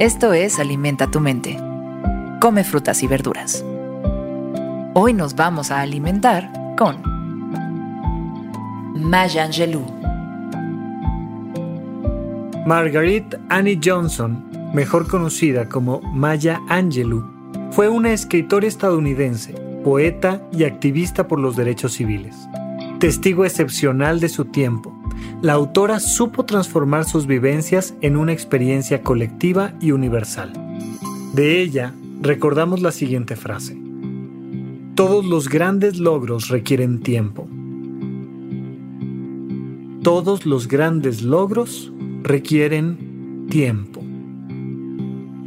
Esto es Alimenta tu mente. Come frutas y verduras. Hoy nos vamos a alimentar con Maya Angelou. Marguerite Annie Johnson, mejor conocida como Maya Angelou, fue una escritora estadounidense, poeta y activista por los derechos civiles. Testigo excepcional de su tiempo, la autora supo transformar sus vivencias en una experiencia colectiva y universal. De ella recordamos la siguiente frase. Todos los grandes logros requieren tiempo. Todos los grandes logros requieren tiempo.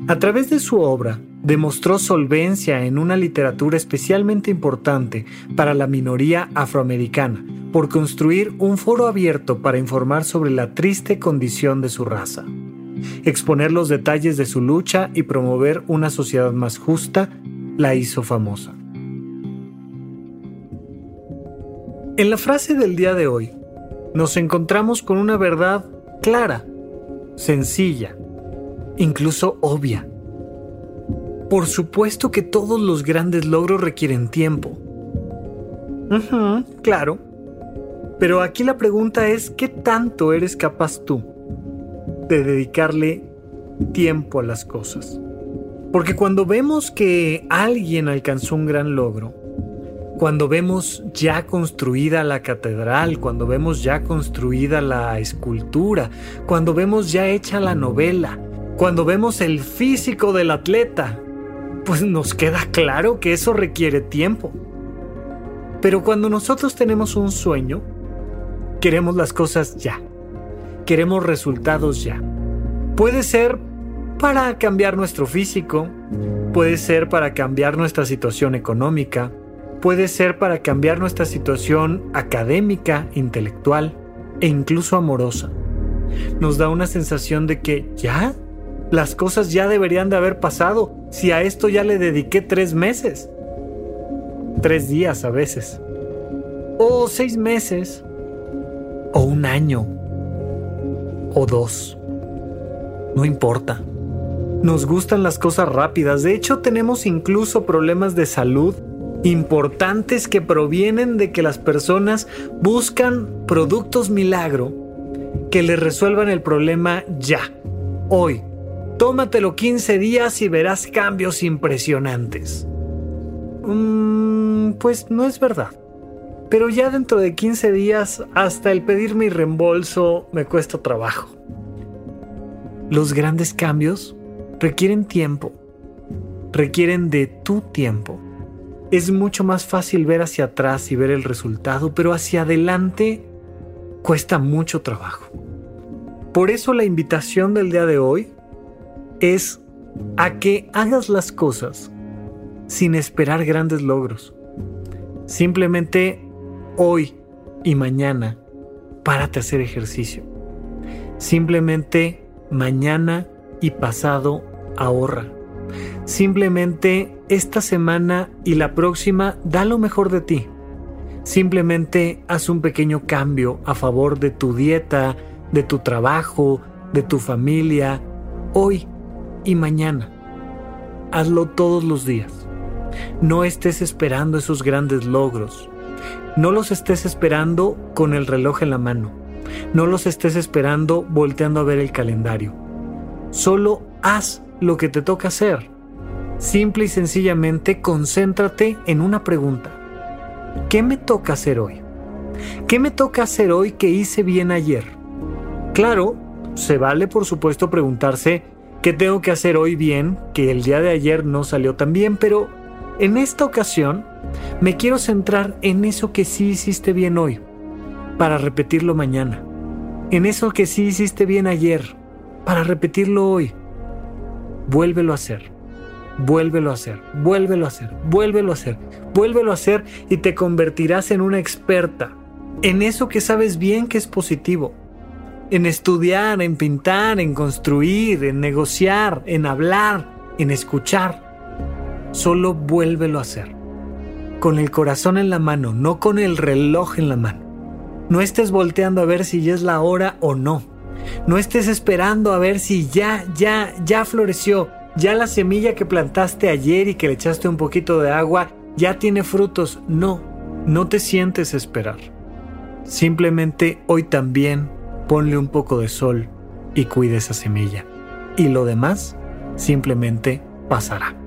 A través de su obra, demostró solvencia en una literatura especialmente importante para la minoría afroamericana, por construir un foro abierto para informar sobre la triste condición de su raza, exponer los detalles de su lucha y promover una sociedad más justa, la hizo famosa. En la frase del día de hoy, nos encontramos con una verdad clara, sencilla, incluso obvia. Por supuesto que todos los grandes logros requieren tiempo. claro. Pero aquí la pregunta es, ¿qué tanto eres capaz tú de dedicarle tiempo a las cosas? Porque cuando vemos que alguien alcanzó un gran logro, cuando vemos ya construida la catedral, cuando vemos ya construida la escultura, cuando vemos ya hecha la novela, cuando vemos el físico del atleta, pues nos queda claro que eso requiere tiempo. Pero cuando nosotros tenemos un sueño, queremos las cosas ya. Queremos resultados ya. Puede ser para cambiar nuestro físico, puede ser para cambiar nuestra situación económica, puede ser para cambiar nuestra situación académica, intelectual e incluso amorosa. Nos da una sensación de que ya, las cosas ya deberían de haber pasado si a esto ya le dediqué tres meses, tres días a veces, o seis meses, o un año, o dos. No importa. Nos gustan las cosas rápidas. De hecho, tenemos incluso problemas de salud importantes que provienen de que las personas buscan productos milagro que les resuelvan el problema ya, hoy. Tómatelo 15 días y verás cambios impresionantes. Mm, pues no es verdad. Pero ya dentro de 15 días, hasta el pedir mi reembolso me cuesta trabajo. Los grandes cambios requieren tiempo, requieren de tu tiempo. Es mucho más fácil ver hacia atrás y ver el resultado, pero hacia adelante cuesta mucho trabajo. Por eso la invitación del día de hoy es a que hagas las cosas sin esperar grandes logros. Simplemente hoy y mañana párate a hacer ejercicio. Simplemente mañana y pasado ahorra. Simplemente esta semana y la próxima da lo mejor de ti. Simplemente haz un pequeño cambio a favor de tu dieta, de tu trabajo, de tu familia, hoy y mañana. Hazlo todos los días. No estés esperando esos grandes logros. No los estés esperando con el reloj en la mano. No los estés esperando volteando a ver el calendario. Solo haz lo que te toca hacer Simple y sencillamente concéntrate en una pregunta. ¿Qué me toca hacer hoy? ¿Qué me toca hacer hoy que hice bien ayer? Claro, se vale por supuesto preguntarse qué tengo que hacer hoy bien que el día de ayer no salió tan bien, pero en esta ocasión me quiero centrar en eso que sí hiciste bien hoy, para repetirlo mañana. En eso que sí hiciste bien ayer, para repetirlo hoy. Vuélvelo a hacer vuélvelo a hacer, vuélvelo a hacer, vuélvelo a hacer, vuélvelo a hacer y te convertirás en una experta en eso que sabes bien que es positivo. En estudiar, en pintar, en construir, en negociar, en hablar, en escuchar. Solo vuélvelo a hacer. Con el corazón en la mano, no con el reloj en la mano. No estés volteando a ver si ya es la hora o no. No estés esperando a ver si ya, ya, ya floreció. Ya la semilla que plantaste ayer y que le echaste un poquito de agua ya tiene frutos. No, no te sientes esperar. Simplemente hoy también ponle un poco de sol y cuide esa semilla. Y lo demás simplemente pasará.